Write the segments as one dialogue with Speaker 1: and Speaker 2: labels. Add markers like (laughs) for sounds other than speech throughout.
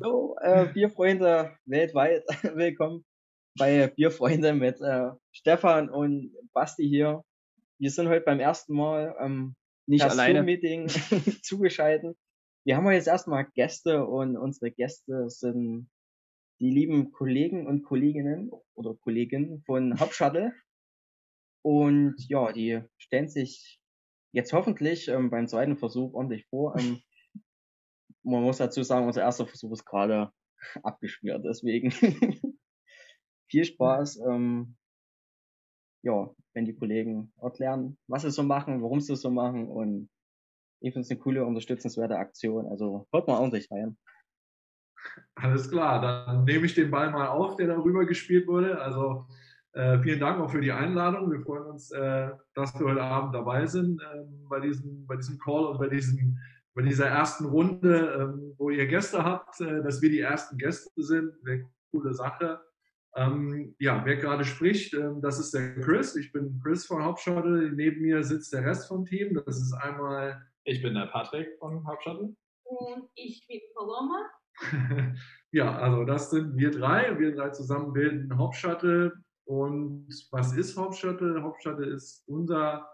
Speaker 1: So, äh, Bierfreunde weltweit, (laughs) willkommen bei Bierfreunde mit äh, Stefan und Basti hier. Wir sind heute beim ersten Mal ähm,
Speaker 2: nicht alleine
Speaker 1: Meeting (laughs) zugeschaltet. Wir haben jetzt erstmal Gäste und unsere Gäste sind die lieben Kollegen und Kolleginnen oder Kolleginnen von Hauptshuttle. Und ja, die stellen sich jetzt hoffentlich ähm, beim zweiten Versuch ordentlich vor. Ähm, man muss dazu sagen, unser erster Versuch ist gerade (laughs) abgeschmiert. Deswegen (laughs) viel Spaß. Ähm, ja, wenn die Kollegen erklären, was sie so machen, warum sie es so machen und ich finde es eine coole, unterstützenswerte Aktion. Also hört mal ordentlich rein.
Speaker 3: Alles klar, dann nehme ich den Ball mal auf, der darüber gespielt wurde. Also äh, vielen Dank auch für die Einladung. Wir freuen uns, äh, dass wir heute Abend dabei sind äh, bei, diesem, bei diesem Call und bei, diesem, bei dieser ersten Runde, ähm, wo ihr Gäste habt, äh, dass wir die ersten Gäste sind. Eine coole Sache. Ähm, ja, wer gerade spricht, ähm, das ist der Chris. Ich bin Chris von Hauptshuttle. Neben mir sitzt der Rest vom Team. Das ist einmal.
Speaker 4: Ich bin der Patrick von Hauptshuttle.
Speaker 5: Und ich bin Paloma. (laughs)
Speaker 3: ja, also das sind wir drei. Wir drei zusammen bilden Hauptshuttle. Und was ist Hauptshuttle? Hauptshuttle ist unser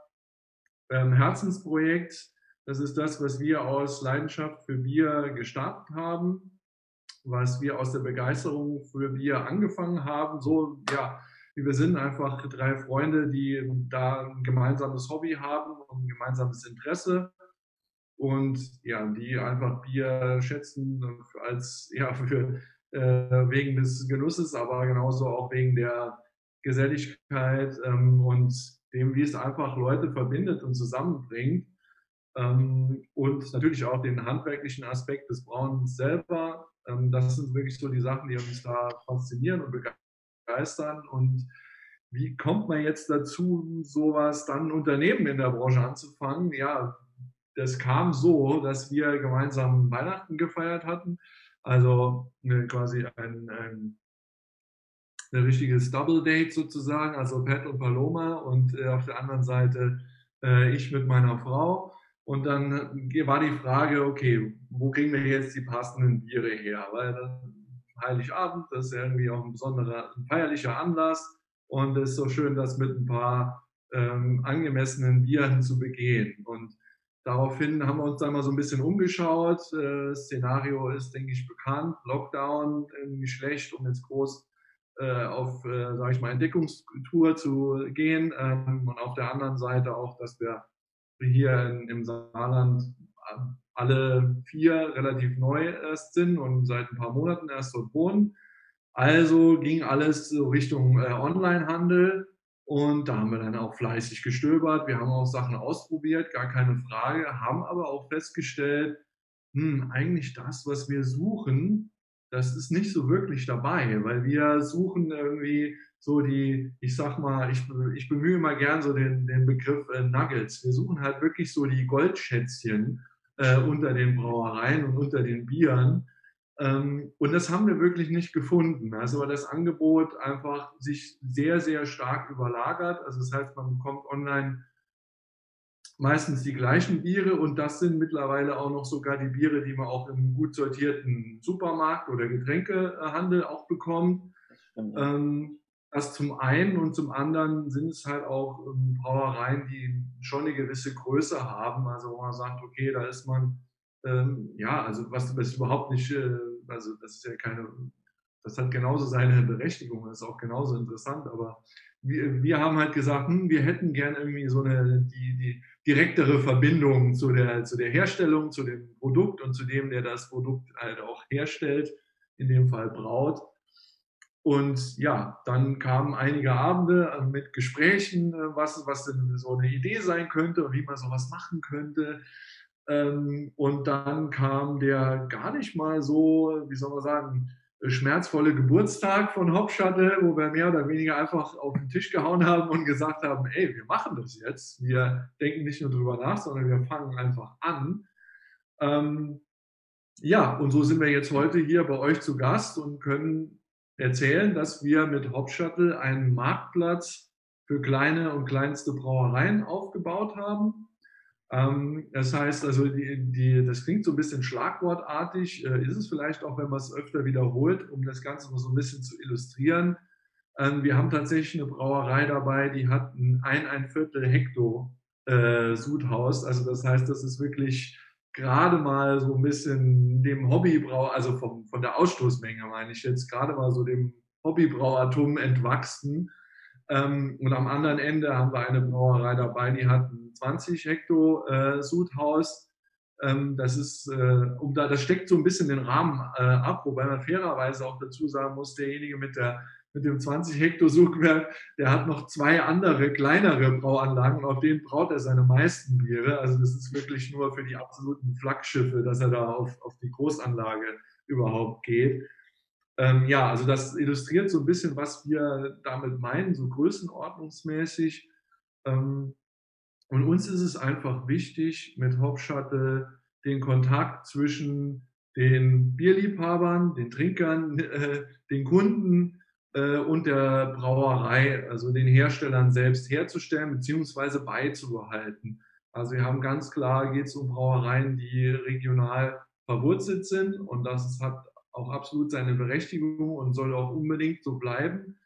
Speaker 3: ähm, Herzensprojekt. Das ist das, was wir aus Leidenschaft für Bier gestartet haben was wir aus der Begeisterung für Bier angefangen haben. So, ja, wir sind einfach drei Freunde, die da ein gemeinsames Hobby haben und ein gemeinsames Interesse und ja, die einfach Bier schätzen als ja für äh, wegen des Genusses, aber genauso auch wegen der Geselligkeit ähm, und dem, wie es einfach Leute verbindet und zusammenbringt. Ähm, und natürlich auch den handwerklichen Aspekt des Brauens selber ähm, das sind wirklich so die Sachen, die uns da faszinieren und begeistern. Und wie kommt man jetzt dazu, sowas dann Unternehmen in der Branche anzufangen? Ja, das kam so, dass wir gemeinsam Weihnachten gefeiert hatten. Also äh, quasi ein, ein, ein richtiges Double Date sozusagen, also Pat und Paloma und äh, auf der anderen Seite äh, ich mit meiner Frau. Und dann war die Frage, okay, wo kriegen wir jetzt die passenden Biere her? Weil Heiligabend, das ist ja irgendwie auch ein besonderer, ein feierlicher Anlass. Und es ist so schön, das mit ein paar ähm, angemessenen Bieren zu begehen. Und daraufhin haben wir uns dann mal so ein bisschen umgeschaut. Äh, Szenario ist, denke ich, bekannt. Lockdown, irgendwie schlecht, um jetzt groß äh, auf, äh, sage ich mal, Entdeckungstour zu gehen. Ähm, und auf der anderen Seite auch, dass wir hier im Saarland alle vier relativ neu erst sind und seit ein paar Monaten erst dort wohnen. Also ging alles so Richtung äh, Onlinehandel und da haben wir dann auch fleißig gestöbert. Wir haben auch Sachen ausprobiert, gar keine Frage, haben aber auch festgestellt, hm, eigentlich das, was wir suchen, das ist nicht so wirklich dabei, weil wir suchen irgendwie so die, ich sag mal, ich, ich bemühe mal gern so den, den Begriff äh, Nuggets. Wir suchen halt wirklich so die Goldschätzchen äh, unter den Brauereien und unter den Bieren. Ähm, und das haben wir wirklich nicht gefunden. Also weil das Angebot einfach sich sehr, sehr stark überlagert. Also das heißt, man bekommt online meistens die gleichen Biere und das sind mittlerweile auch noch sogar die Biere, die man auch im gut sortierten Supermarkt oder Getränkehandel auch bekommt. Ähm, das zum einen und zum anderen sind es halt auch ähm, Brauereien, die schon eine gewisse Größe haben. Also wo man sagt, okay, da ist man, ähm, ja, also was, was überhaupt nicht, äh, also das ist ja keine, das hat genauso seine Berechtigung, das ist auch genauso interessant, aber wir, wir haben halt gesagt, hm, wir hätten gern irgendwie so eine, die, die direktere Verbindung zu der, zu der Herstellung, zu dem Produkt und zu dem, der das Produkt halt auch herstellt, in dem Fall braut. Und ja, dann kamen einige Abende äh, mit Gesprächen, äh, was, was denn so eine Idee sein könnte und wie man sowas machen könnte. Ähm, und dann kam der gar nicht mal so, wie soll man sagen, schmerzvolle Geburtstag von Hopshuttle, wo wir mehr oder weniger einfach auf den Tisch gehauen haben und gesagt haben, ey, wir machen das jetzt. Wir denken nicht nur drüber nach, sondern wir fangen einfach an. Ähm, ja, und so sind wir jetzt heute hier bei euch zu Gast und können erzählen, dass wir mit Hauptshuttle einen Marktplatz für kleine und kleinste Brauereien aufgebaut haben. Ähm, das heißt also, die, die, das klingt so ein bisschen schlagwortartig, äh, ist es vielleicht auch, wenn man es öfter wiederholt, um das Ganze mal so ein bisschen zu illustrieren. Ähm, wir haben tatsächlich eine Brauerei dabei, die hat ein, ein, Viertel Hektar äh, Sudhaus. Also das heißt, das ist wirklich gerade mal so ein bisschen dem Hobbybrau, also vom, von der Ausstoßmenge meine ich jetzt, gerade mal so dem Hobbybrauertum entwachsen. Ähm, und am anderen Ende haben wir eine Brauerei dabei, die hat ein 20 Hektar äh, Sudhaus. Ähm, das ist, äh, um da, das steckt so ein bisschen den Rahmen äh, ab, wobei man fairerweise auch dazu sagen muss, derjenige mit der mit dem 20 Hektar Suchwerk, der hat noch zwei andere kleinere Brauanlagen und auf denen braut er seine meisten Biere. Also das ist wirklich nur für die absoluten Flaggschiffe, dass er da auf, auf die Großanlage überhaupt geht. Ähm, ja, also das illustriert so ein bisschen, was wir damit meinen, so größenordnungsmäßig. Ähm, und uns ist es einfach wichtig, mit Hopshuttle den Kontakt zwischen den Bierliebhabern, den Trinkern, (laughs) äh, den Kunden und der Brauerei, also den Herstellern selbst herzustellen bzw. beizubehalten. Also wir haben ganz klar, geht es um Brauereien, die regional verwurzelt sind und das hat auch absolut seine Berechtigung und soll auch unbedingt so bleiben.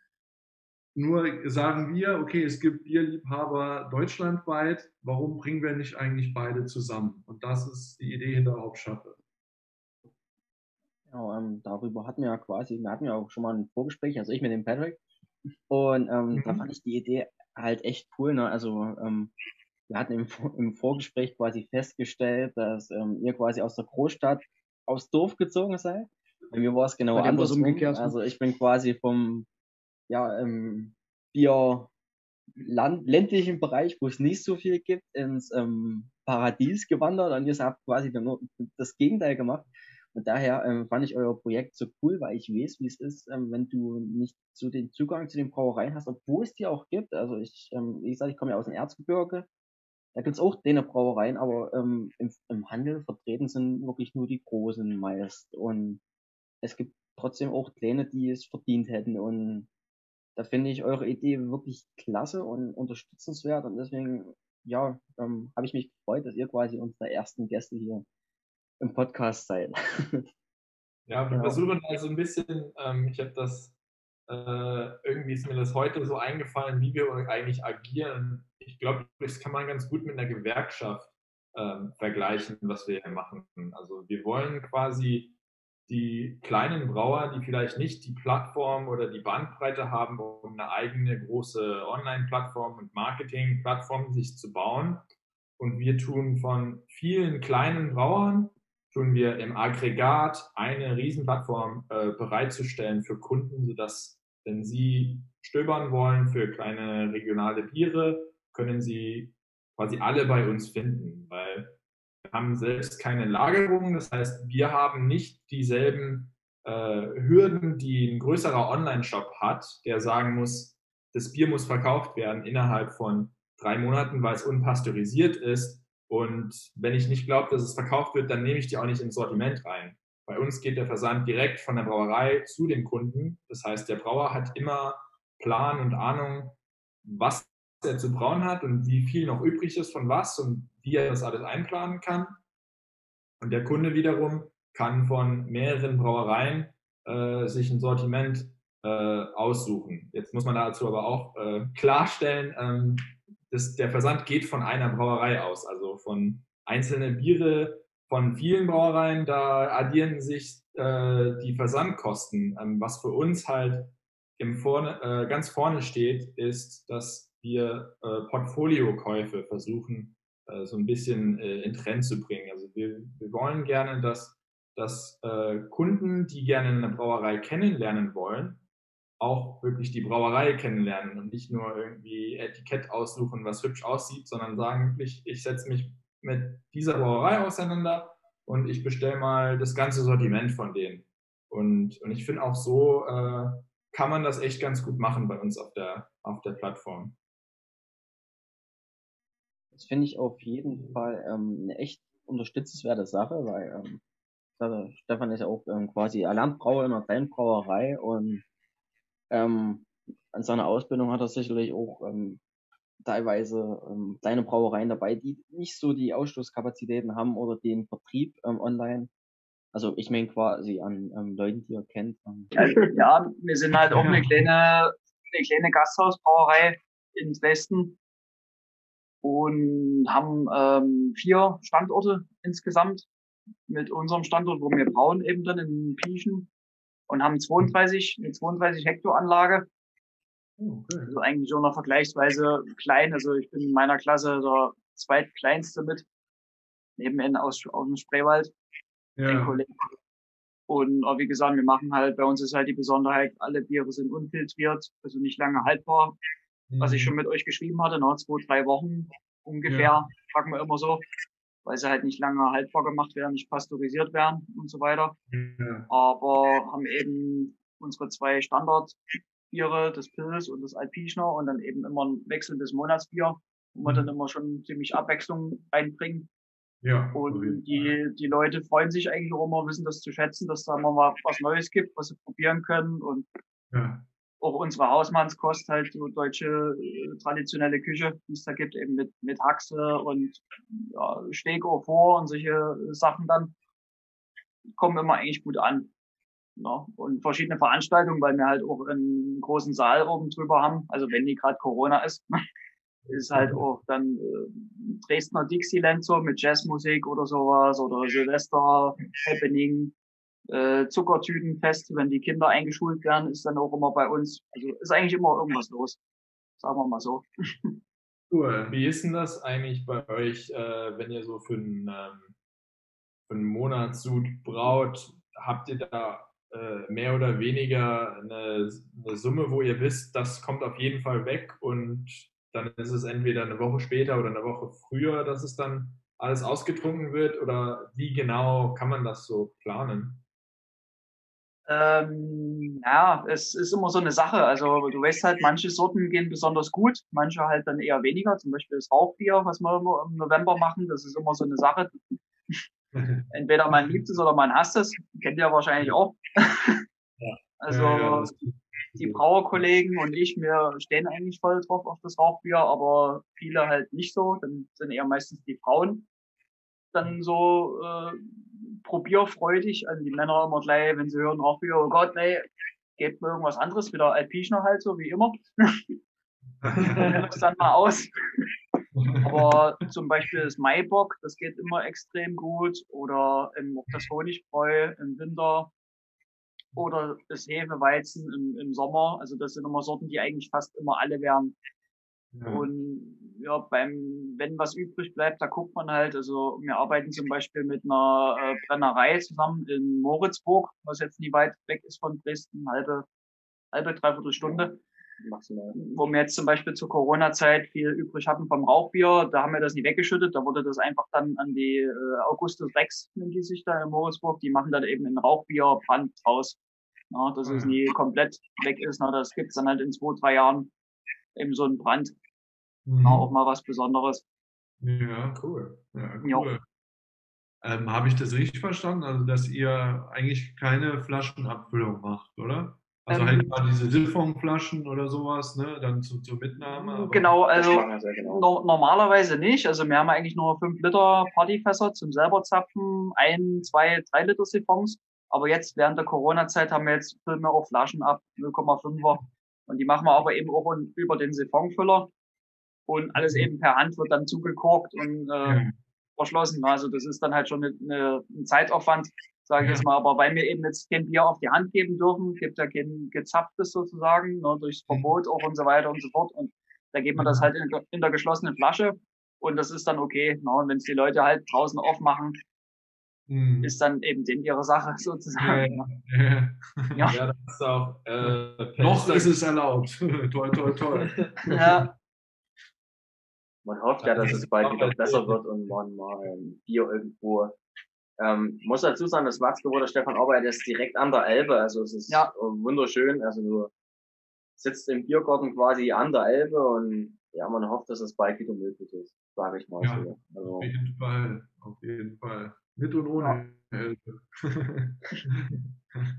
Speaker 3: Nur sagen wir, okay, es gibt Bierliebhaber deutschlandweit, warum bringen wir nicht eigentlich beide zusammen? Und das ist die Idee hinter Hauptstadt.
Speaker 6: Genau, ähm, darüber hatten wir ja quasi, wir hatten ja auch schon mal ein Vorgespräch, also ich mit dem Patrick. Und ähm, mhm. da fand ich die Idee halt echt cool. Ne? Also ähm, wir hatten im, im Vorgespräch quasi festgestellt, dass ähm, ihr quasi aus der Großstadt aufs Dorf gezogen seid. Bei mir war es genau andersrum. Umgekehrt. Also ich bin quasi vom ja, ähm, Bier Land, ländlichen Bereich, wo es nicht so viel gibt, ins ähm, Paradies gewandert und ihr habt quasi das Gegenteil gemacht. Und daher ähm, fand ich euer Projekt so cool, weil ich weiß, wie es ist, ähm, wenn du nicht so den Zugang zu den Brauereien hast, obwohl es die auch gibt. Also ich, ähm, wie gesagt, ich komme ja aus dem Erzgebirge. Da gibt's auch denen Brauereien, aber ähm, im, im Handel vertreten sind wirklich nur die großen meist. Und es gibt trotzdem auch kleine, die es verdient hätten. Und da finde ich eure Idee wirklich klasse und unterstützenswert. Und deswegen, ja, ähm, habe ich mich gefreut, dass ihr quasi unsere ersten Gäste hier im Podcast sein.
Speaker 4: Ja, wir versuchen also ein bisschen, ähm, ich habe das, äh, irgendwie ist mir das heute so eingefallen, wie wir eigentlich agieren. Ich glaube, das kann man ganz gut mit einer Gewerkschaft ähm, vergleichen, was wir hier machen. Also wir wollen quasi die kleinen Brauer, die vielleicht nicht die Plattform oder die Bandbreite haben, um eine eigene große Online-Plattform und Marketing-Plattform sich zu bauen. Und wir tun von vielen kleinen Brauern tun wir im Aggregat eine Riesenplattform äh, bereitzustellen für Kunden, sodass, wenn sie stöbern wollen für kleine regionale Biere, können sie quasi alle bei uns finden, weil wir haben selbst keine Lagerung. Das heißt, wir haben nicht dieselben äh, Hürden, die ein größerer Online-Shop hat, der sagen muss, das Bier muss verkauft werden innerhalb von drei Monaten, weil es unpasteurisiert ist und wenn ich nicht glaube, dass es verkauft wird, dann nehme ich die auch nicht ins Sortiment rein. Bei uns geht der Versand direkt von der Brauerei zu dem Kunden. Das heißt, der Brauer hat immer Plan und Ahnung, was er zu brauen hat und wie viel noch übrig ist von was und wie er das alles einplanen kann. Und der Kunde wiederum kann von mehreren Brauereien äh, sich ein Sortiment äh, aussuchen. Jetzt muss man dazu aber auch äh, klarstellen, ähm, das, der Versand geht von einer Brauerei aus, also von einzelnen Biere von vielen Brauereien, da addieren sich äh, die Versandkosten. Ähm, was für uns halt im vorne, äh, ganz vorne steht, ist, dass wir äh, Portfoliokäufe versuchen, äh, so ein bisschen äh, in Trend zu bringen. Also wir, wir wollen gerne, dass, dass äh, Kunden, die gerne eine Brauerei kennenlernen wollen, auch wirklich die Brauerei kennenlernen und nicht nur irgendwie Etikett aussuchen, was hübsch aussieht, sondern sagen wirklich, ich setze mich mit dieser Brauerei auseinander und ich bestelle mal das ganze Sortiment von denen. Und, und ich finde auch so äh, kann man das echt ganz gut machen bei uns auf der, auf der Plattform.
Speaker 6: Das finde ich auf jeden Fall ähm, eine echt unterstützenswerte Sache, weil ähm, Stefan ist ja auch ähm, quasi Erlernbrauer in einer kleinen Brauerei und ähm, an seiner Ausbildung hat er sicherlich auch ähm,
Speaker 1: teilweise ähm, kleine Brauereien dabei, die nicht so die Ausstoßkapazitäten haben oder den Vertrieb ähm, online. Also ich meine quasi an ähm, Leuten, die ihr kennt. Ähm.
Speaker 2: Ja, wir sind halt auch eine kleine, eine kleine Gasthausbrauerei in Dresden und haben ähm, vier Standorte insgesamt mit unserem Standort, wo wir brauen eben dann in Pieschen und haben 32, eine 32 Hektar Anlage. Oh, okay. Also eigentlich schon noch vergleichsweise klein. Also ich bin in meiner Klasse der zweitkleinste mit. Nebenan aus, aus dem Spreewald. Ja. Und wie gesagt, wir machen halt, bei uns ist halt die Besonderheit, alle Biere sind unfiltriert, also nicht lange haltbar. Mhm. Was ich mhm. schon mit euch geschrieben hatte, noch zwei, drei Wochen ungefähr, ja. packen wir immer so weil sie halt nicht lange haltbar gemacht werden, nicht pasteurisiert werden und so weiter. Ja. Aber haben eben unsere zwei Standardbiere, das Pils und das Alpischner und dann eben immer ein wechselndes Monatsbier, wo wir mhm. dann immer schon ziemlich Abwechslung reinbringen. Ja, und die, die Leute freuen sich eigentlich auch immer, wissen das zu schätzen, dass da immer mal was Neues gibt, was sie probieren können. Und ja auch unsere Hausmannskost halt so deutsche äh, traditionelle Küche, die es da gibt, eben mit, mit Haxe und ja, Steak au vor und solche Sachen dann, kommen immer eigentlich gut an. Ja, und verschiedene Veranstaltungen, weil wir halt auch einen großen Saal oben drüber haben. Also wenn die gerade Corona ist, (laughs) ist halt auch dann äh, Dresdner Dixieland so mit Jazzmusik oder sowas oder Silvester Happening äh, Zuckertütenfest, wenn die Kinder eingeschult werden, ist dann auch immer bei uns. Also ist eigentlich immer irgendwas los. Sagen wir mal so. (laughs)
Speaker 4: Cool. Wie ist denn das eigentlich bei euch, äh, wenn ihr so für einen, ähm, für einen Monatssud braut? Habt ihr da äh, mehr oder weniger eine, eine Summe, wo ihr wisst, das kommt auf jeden Fall weg und dann ist es entweder eine Woche später oder eine Woche früher, dass es dann alles ausgetrunken wird? Oder wie genau kann man das so planen?
Speaker 2: Ähm, ja, es ist immer so eine Sache. Also du weißt halt, manche Sorten gehen besonders gut, manche halt dann eher weniger. Zum Beispiel das Rauchbier, was wir im November machen, das ist immer so eine Sache. (laughs) Entweder man liebt es oder man hasst es. Kennt ihr wahrscheinlich auch. (laughs) Also ja, ja, die Brauerkollegen und ich, wir stehen eigentlich voll drauf auf das Rauchbier, aber viele halt nicht so. Dann sind eher meistens die Frauen dann so äh, probierfreudig. Also die Männer immer gleich, wenn sie hören, ach, oh Gott, nee, gebt mir irgendwas anderes, wieder Alpischner halt so, wie immer. (laughs) das dann mal aus. Aber zum Beispiel das Maibock, das geht immer extrem gut. Oder auch das Honigbräu im Winter. Oder das Hefeweizen im, im Sommer. Also das sind immer Sorten, die eigentlich fast immer alle werden. Ja. Und ja, beim, wenn was übrig bleibt, da guckt man halt, also wir arbeiten zum Beispiel mit einer äh, Brennerei zusammen in Moritzburg, was jetzt nie weit weg ist von Dresden, halbe, halbe, dreiviertel Stunde. Maximal. Wo wir jetzt zum Beispiel zur Corona-Zeit viel übrig hatten vom Rauchbier, da haben wir das nicht weggeschüttet, da wurde das einfach dann an die äh, Augustus Rex, nennen die sich da in Moritzburg, die machen dann eben ein Rauchbier Brand draus. Ja, dass es nie komplett weg ist. Na, das gibt's dann halt in zwei, drei Jahren eben so ein Brand. Mhm. Auch mal was Besonderes.
Speaker 3: Ja, cool. Ja, cool. Ähm, Habe ich das richtig verstanden? Also, dass ihr eigentlich keine Flaschenabfüllung macht, oder? Also halt ähm, halt mal diese Siphonflaschen oder sowas, ne? Dann zu, zur Mitnahme.
Speaker 2: Aber genau, also genau. No normalerweise nicht. Also wir haben eigentlich nur 5 Liter Partyfässer zum selber zapfen, ein, zwei, drei Liter Siphons. Aber jetzt während der Corona-Zeit haben wir jetzt füllen wir auch Flaschen ab, 0,5er. Und die machen wir aber eben auch über den Siphonfüller. Und alles mhm. eben per Hand wird dann zugekorkt und äh, verschlossen. Also das ist dann halt schon eine, eine, ein Zeitaufwand, sage ich jetzt mal. Aber weil wir eben jetzt kein Bier auf die Hand geben dürfen, gibt ja kein gezapftes sozusagen, ne, durchs mhm. Verbot auch und so weiter und so fort. Und da geht man das halt in, in der geschlossenen Flasche und das ist dann okay. Ne? Und wenn es die Leute halt draußen aufmachen, mhm. ist dann eben den ihre Sache (laughs) sozusagen. Ja, ja.
Speaker 3: ja. ja das ist auch, äh, Noch ist es erlaubt. (laughs) toll, toll, toll.
Speaker 6: ja. Man hofft ja, dass es bald wieder besser wird und man mal ein Bier irgendwo. Ähm, muss dazu sagen, das Watzke, wo der Stefan arbeitet, ist direkt an der Elbe. Also es ist ja. wunderschön. Also du sitzt im Biergarten quasi an der Elbe und ja, man hofft, dass es bald wieder möglich ist, sage ich mal
Speaker 3: ja, so. Also, auf jeden Fall, auf jeden Fall. Mit und ohne Elbe. (laughs)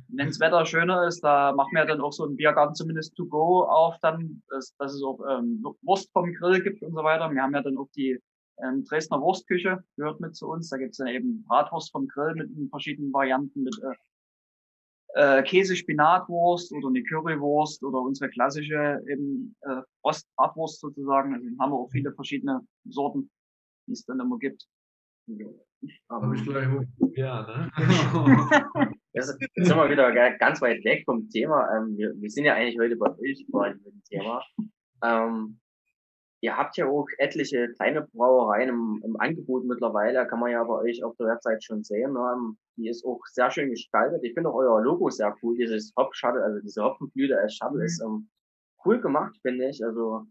Speaker 2: Wenn das Wetter schöner ist, da machen wir dann auch so ein Biergarten zumindest to go auf, dann, dass, dass es auch ähm, Wurst vom Grill gibt und so weiter. Wir haben ja dann auch die ähm, Dresdner Wurstküche, gehört mit zu uns. Da gibt's dann eben Bratwurst vom Grill mit verschiedenen Varianten, mit äh, äh, Käse-Spinatwurst oder eine Currywurst oder unsere klassische eben äh, Rostbratwurst sozusagen. Also haben wir auch viele verschiedene Sorten, die es dann immer gibt.
Speaker 3: Habe ich gleich hoch. Ja, ne?
Speaker 6: Jetzt sind wir wieder ganz weit weg vom Thema. Ähm, wir, wir sind ja eigentlich heute bei euch mit dem Thema. Ähm, ihr habt ja auch etliche kleine Brauereien im, im, Angebot mittlerweile, kann man ja bei euch auf der Website schon sehen. Ne? Die ist auch sehr schön gestaltet. Ich finde auch euer Logo sehr cool. Dieses Hop Shuttle, also diese Hopfenblüte als Shuttle ist ähm, cool gemacht, finde ich. Also,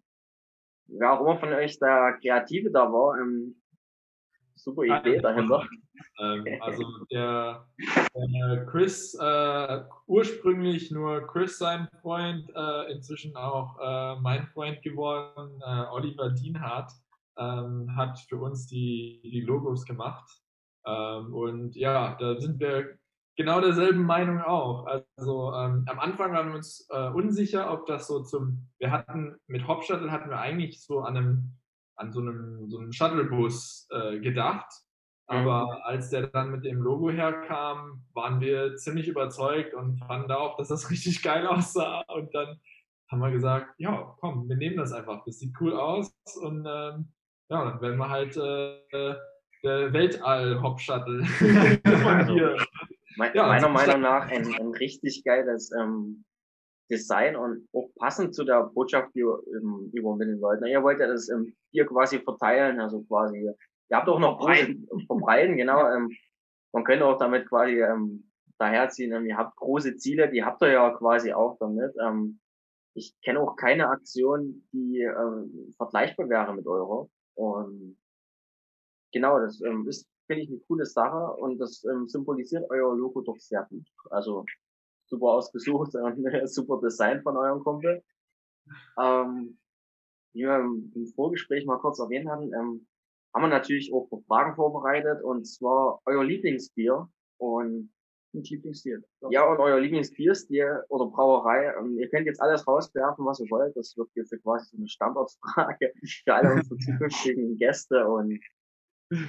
Speaker 6: wer auch immer von euch der Kreative da war, ähm, super Idee dahinter.
Speaker 4: Ähm, also der, der Chris, äh, ursprünglich nur Chris sein Freund, äh, inzwischen auch äh, mein Freund geworden, äh, Oliver Dienhardt, ähm, hat für uns die, die Logos gemacht. Ähm, und ja, da sind wir genau derselben Meinung auch. Also ähm, am Anfang waren wir uns äh, unsicher, ob das so zum, wir hatten mit Hopshuttle hatten wir eigentlich so an einem an so einem, so einem Shuttlebus äh, gedacht. Aber als der dann mit dem Logo herkam, waren wir ziemlich überzeugt und fanden auch, dass das (laughs) richtig geil aussah. Und dann haben wir gesagt, ja, komm, wir nehmen das einfach. Das sieht cool aus. Und ähm, ja, dann werden wir halt äh, der Weltall-Hop-Shuttle.
Speaker 6: also, (laughs) me ja, meiner Meinung nach ein, ein richtig geiles ähm, Design und auch passend zu der Botschaft, die ihr ähm, übermitteln wollt. Ihr wollt ja das ähm, hier quasi verteilen, also quasi, ihr habt auch noch Breiten, verbreiten, genau. Ähm, man könnte auch damit quasi ähm, daherziehen, ähm, ihr habt große Ziele, die habt ihr ja quasi auch damit. Ähm, ich kenne auch keine Aktion, die ähm, vergleichbar wäre mit eurer. Und genau, das ähm, ist, finde ich, eine coole Sache und das ähm, symbolisiert euer Logo doch sehr gut. Also super ausgesucht (laughs) und super Design von eurem Kumpel. Ähm, wie wir im Vorgespräch mal kurz erwähnt hatten, ähm, haben wir natürlich auch Fragen vorbereitet und zwar euer Lieblingsbier und
Speaker 2: Lieblingsstil.
Speaker 6: Ja, und euer Lieblingsbierstil oder Brauerei. Ähm, ihr könnt jetzt alles rauswerfen, was ihr wollt. Das wird jetzt quasi so eine Standardfrage (laughs) für alle unsere zukünftigen Gäste und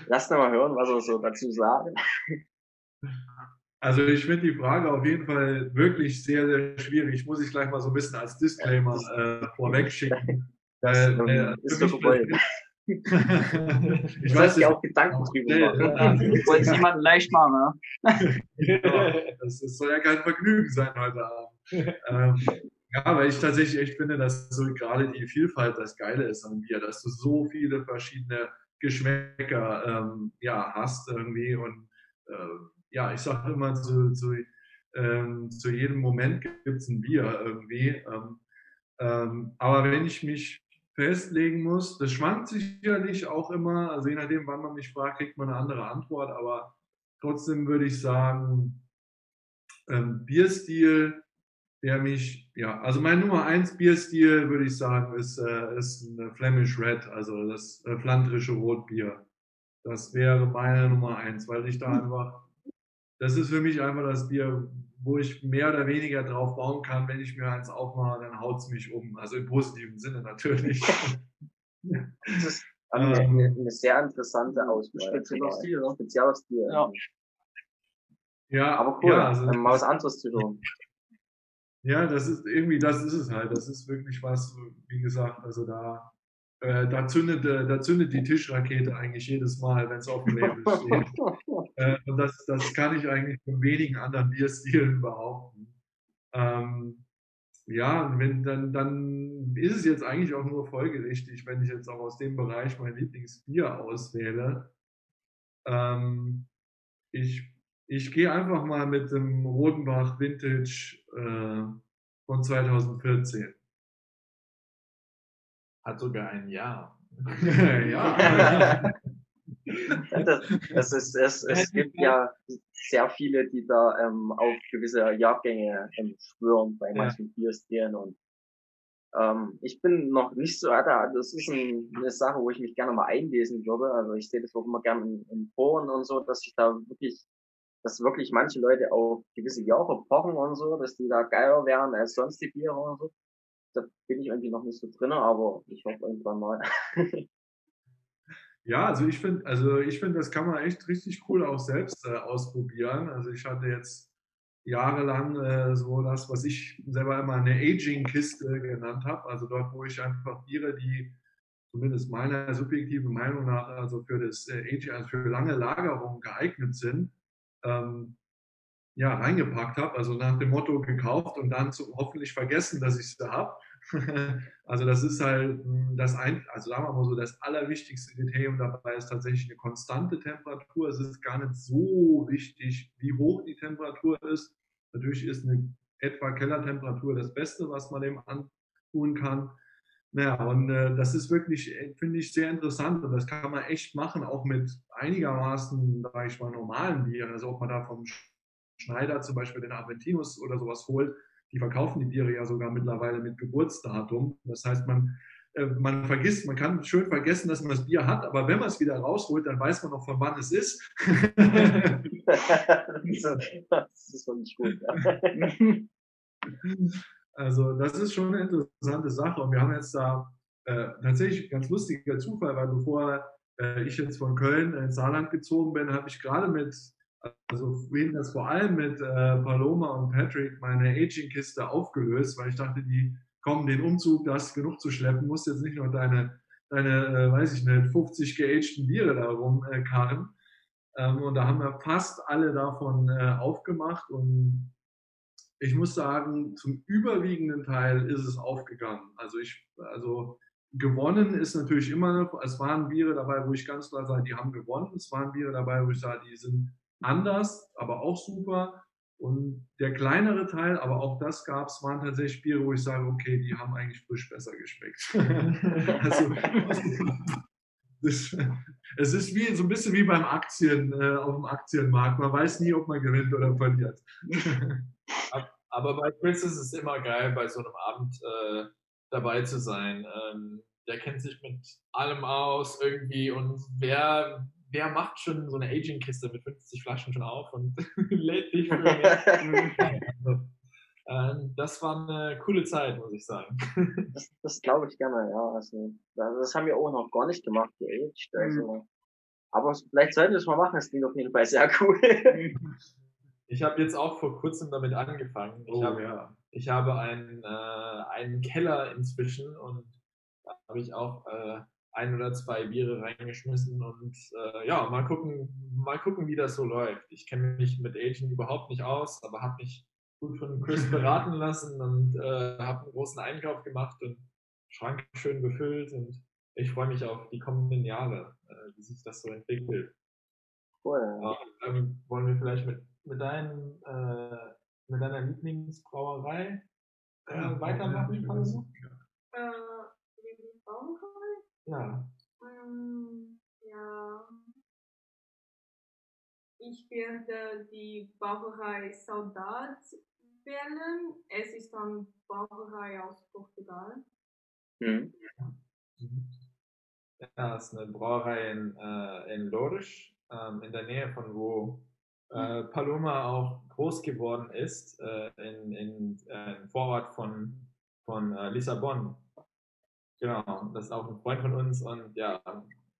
Speaker 6: lasst mal hören, was ihr so dazu sagen. (laughs)
Speaker 3: Also ich finde die Frage auf jeden Fall wirklich sehr, sehr schwierig. Muss ich gleich mal so ein bisschen als Disclaimer äh, vorweg schicken. (laughs) Weil, äh, ist doch vorbei. (laughs)
Speaker 6: ich weiß ja auch Gedanken drüber (laughs)
Speaker 2: machen. Ich wollte es jemandem leicht machen,
Speaker 3: ne? ja, das, das, soll ja kein Vergnügen sein heute Abend. Ähm, ja, weil ich tatsächlich echt finde, dass so gerade die Vielfalt das Geile ist an Bier, dass du so viele verschiedene Geschmäcker ähm, ja, hast irgendwie und äh, ja, ich sage immer, zu, zu, ähm, zu jedem Moment gibt es ein Bier irgendwie. Ähm, ähm, aber wenn ich mich festlegen muss, das schwankt sicherlich auch immer, also je nachdem, wann man mich fragt, kriegt man eine andere Antwort, aber trotzdem würde ich sagen, ähm, Bierstil, der mich, ja, also mein Nummer eins Bierstil, würde ich sagen, ist, äh, ist ein Flemish Red, also das äh, flandrische Rotbier. Das wäre meine Nummer eins, weil ich da einfach das ist für mich einfach das Bier, wo ich mehr oder weniger drauf bauen kann. Wenn ich mir eins aufmache, dann haut es mich um. Also im positiven Sinne natürlich. (laughs)
Speaker 6: das ist eine, ähm, eine sehr interessante Auswahl. Spezieller Stil, ne? Spezieller Stil. Ja.
Speaker 3: ja,
Speaker 6: aber cool, ja, also, mal was anderes zu tun.
Speaker 3: Ja, das ist irgendwie, das ist es halt. Das ist wirklich was, wie gesagt, also da äh, da, zündet, äh, da zündet die Tischrakete eigentlich jedes Mal, wenn es auf dem Label steht. (laughs) äh, und das, das kann ich eigentlich von wenigen anderen Bierstilen behaupten. Ähm, ja, wenn, dann, dann ist es jetzt eigentlich auch nur folgerichtig, wenn ich jetzt auch aus dem Bereich mein Lieblingsbier auswähle. Ähm, ich ich gehe einfach mal mit dem Rodenbach Vintage äh, von 2014.
Speaker 4: Hat sogar ein Jahr. (laughs)
Speaker 6: ja. das, das ist, es, es gibt ja sehr viele, die da ähm, auf gewisse Jahrgänge ähm, schwören bei manchen ja. Bierstilen und Ähm, ich bin noch nicht so, das ist ein, eine Sache, wo ich mich gerne mal einlesen würde. Also ich sehe das auch immer gerne in, in Foren und so, dass ich da wirklich, dass wirklich manche Leute auf gewisse Jahre pochen und so, dass die da geiler wären als sonst die Biere und so. Da bin ich irgendwie noch nicht so drin, aber ich hoffe irgendwann mal. (laughs)
Speaker 3: Ja, also ich finde, also ich finde, das kann man echt richtig cool auch selbst äh, ausprobieren. Also ich hatte jetzt jahrelang äh, so das, was ich selber immer eine Aging-Kiste genannt habe. Also dort, wo ich einfach Biere, die zumindest meiner subjektiven Meinung nach also für das äh, Aging, also für lange Lagerung geeignet sind, ähm, ja, reingepackt habe. Also nach dem Motto gekauft und dann zu, hoffentlich vergessen, dass ich sie habe. (laughs) also das ist halt hm, das ein, also sagen wir mal so, das allerwichtigste Kriterium dabei ist tatsächlich eine konstante Temperatur. Es ist gar nicht so wichtig, wie hoch die Temperatur ist. Natürlich ist eine etwa Kellertemperatur das Beste, was man dem antun kann. Naja, und äh, das ist wirklich, äh, finde ich, sehr interessant und das kann man echt machen, auch mit einigermaßen, sage ich mal, normalen Bieren. Also ob man da vom Schneider zum Beispiel den Aventinus oder sowas holt, die verkaufen die Biere ja sogar mittlerweile mit Geburtsdatum. Das heißt, man, äh, man vergisst, man kann schön vergessen, dass man das Bier hat, aber wenn man es wieder rausholt, dann weiß man noch, von wann es ist. (laughs) das ist wirklich gut. Ja. (laughs) Also das ist schon eine interessante Sache und wir haben jetzt da äh, tatsächlich ganz lustiger Zufall, weil bevor äh, ich jetzt von Köln ins Saarland gezogen bin, habe ich gerade mit also vorhin das vor allem mit äh, Paloma und Patrick meine Aging-Kiste aufgelöst, weil ich dachte, die kommen den Umzug, da hast genug zu schleppen, musst jetzt nicht nur deine, deine äh, weiß ich nicht, 50 geagten Biere da rumkarren. Äh, ähm, und da haben wir fast alle davon äh, aufgemacht und ich muss sagen, zum überwiegenden Teil ist es aufgegangen. Also ich, also gewonnen ist natürlich immer, es waren Biere dabei, wo ich ganz klar sage, die haben gewonnen. Es waren Biere dabei, wo ich sage, die sind anders, aber auch super. Und der kleinere Teil, aber auch das gab es, waren tatsächlich Spiele, wo ich sage, okay, die haben eigentlich frisch besser geschmeckt. (laughs) also, das, es ist wie, so ein bisschen wie beim Aktien, äh, auf dem Aktienmarkt. Man weiß nie, ob man gewinnt oder verliert. (laughs)
Speaker 4: aber bei Chris ist es immer geil, bei so einem Abend äh, dabei zu sein. Ähm, der kennt sich mit allem aus irgendwie und wer wer macht schon so eine Aging-Kiste mit 50 Flaschen schon auf und (laughs) lädt dich für also, (laughs) äh, Das war eine coole Zeit, muss ich sagen. (laughs)
Speaker 6: Das, das glaube ich gerne, ja. Also, das haben wir auch noch gar nicht gemacht, geaged. Also. Mhm. Aber vielleicht sollten wir es mal machen, das klingt auf jeden Fall sehr cool.
Speaker 4: Ich habe jetzt auch vor kurzem damit angefangen. Ich, oh, habe, ja. ich habe einen, äh, einen Keller inzwischen und da habe ich auch äh, ein oder zwei Biere reingeschmissen und äh, ja, mal gucken, mal gucken, wie das so läuft. Ich kenne mich mit Aging überhaupt nicht aus, aber habe mich gut von Chris (laughs) beraten lassen und äh, habe einen großen Einkauf gemacht und Schrank schön befüllt und ich freue mich auf die kommenden Jahre, äh, wie sich das so entwickelt. Cool. Ja, dann wollen wir vielleicht mit, mit, deinem, äh, mit deiner Lieblingsbrauerei äh, weitermachen?
Speaker 5: Äh, Lieblingsbrauerei?
Speaker 4: Ja.
Speaker 5: Ähm, ja. Ich werde die Brauerei Saudade wählen. Es ist eine Brauerei aus Portugal.
Speaker 6: Mhm.
Speaker 4: Ja, es ist eine Brauerei in, äh, in Lourdes, ähm, in der Nähe von wo äh, Paloma auch groß geworden ist, äh, in, in, äh, im Vorort von, von äh, Lissabon. Genau, das ist auch ein Freund von uns und ja,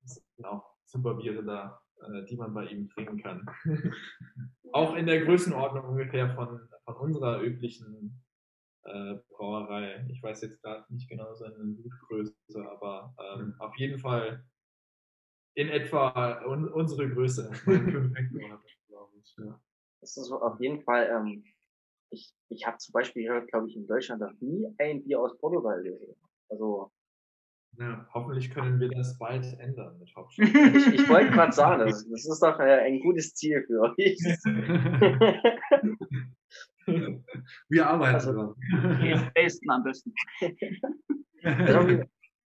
Speaker 4: es sind auch super Biere da, äh, die man bei ihm trinken kann. (laughs) auch in der Größenordnung ungefähr von, von unserer üblichen äh, Brauerei. Ich weiß jetzt gerade nicht genau seine Blutgröße, aber ähm, auf jeden Fall in etwa un unsere Größe. (laughs)
Speaker 6: Das ist auf jeden Fall, ähm, ich, ich habe zum Beispiel gehört, glaube ich, in Deutschland noch nie ein Bier aus Portugal gesehen. Also
Speaker 4: ja, hoffentlich können wir das bald ändern mit Hauptstadt. (laughs)
Speaker 6: ich, ich wollte gerade sagen, das, das, ist doch äh, ein gutes Ziel für euch. (laughs)
Speaker 3: wir arbeiten also, dran.
Speaker 2: Am besten am besten.
Speaker 6: Also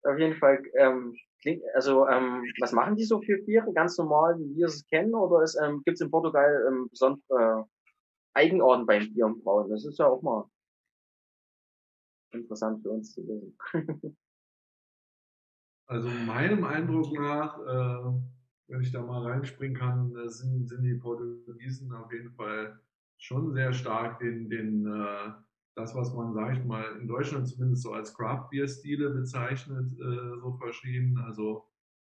Speaker 6: auf, jeden Fall, ähm, klingt, also ähm, was machen die so für Biere? Ganz normal, wie wir es kennen? Oder ähm, gibt es in Portugal ähm, besondere äh, Eigenarten beim Bierbrauen? Das ist ja auch mal interessant für uns zu wissen. (laughs)
Speaker 3: also meinem Eindruck nach, äh, wenn ich da mal reinspringen kann, äh, sind, sind die Portugiesen auf jeden Fall schon sehr stark den, den äh, das, was man, sage ich mal, in Deutschland zumindest so als Craft Beer Stile bezeichnet, äh, so verschrieben. Also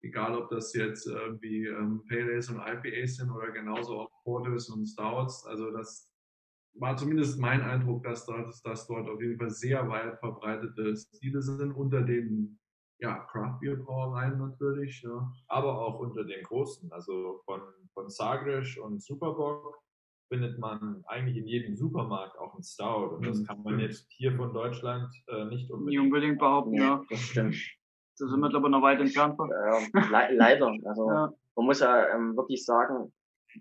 Speaker 3: egal, ob das jetzt irgendwie ähm, Pale Ales und IPAs sind oder genauso auch Porters und Stouts. Also das war zumindest mein Eindruck, dass dort, dass dort auf jeden Fall sehr weit verbreitete Stile sind unter den ja, Craft Beer Brauereien natürlich, ja.
Speaker 4: aber auch unter den großen, also von, von Sagres und Superbock findet man eigentlich in jedem Supermarkt auch ein Stout. Und das kann man jetzt hier von Deutschland äh, nicht
Speaker 2: unbedingt, nicht unbedingt behaupten. Ja,
Speaker 6: das stimmt.
Speaker 2: Da sind wir, ich, noch weit entfernt.
Speaker 6: Ja, le leider. Also ja. man muss ja ähm, wirklich sagen,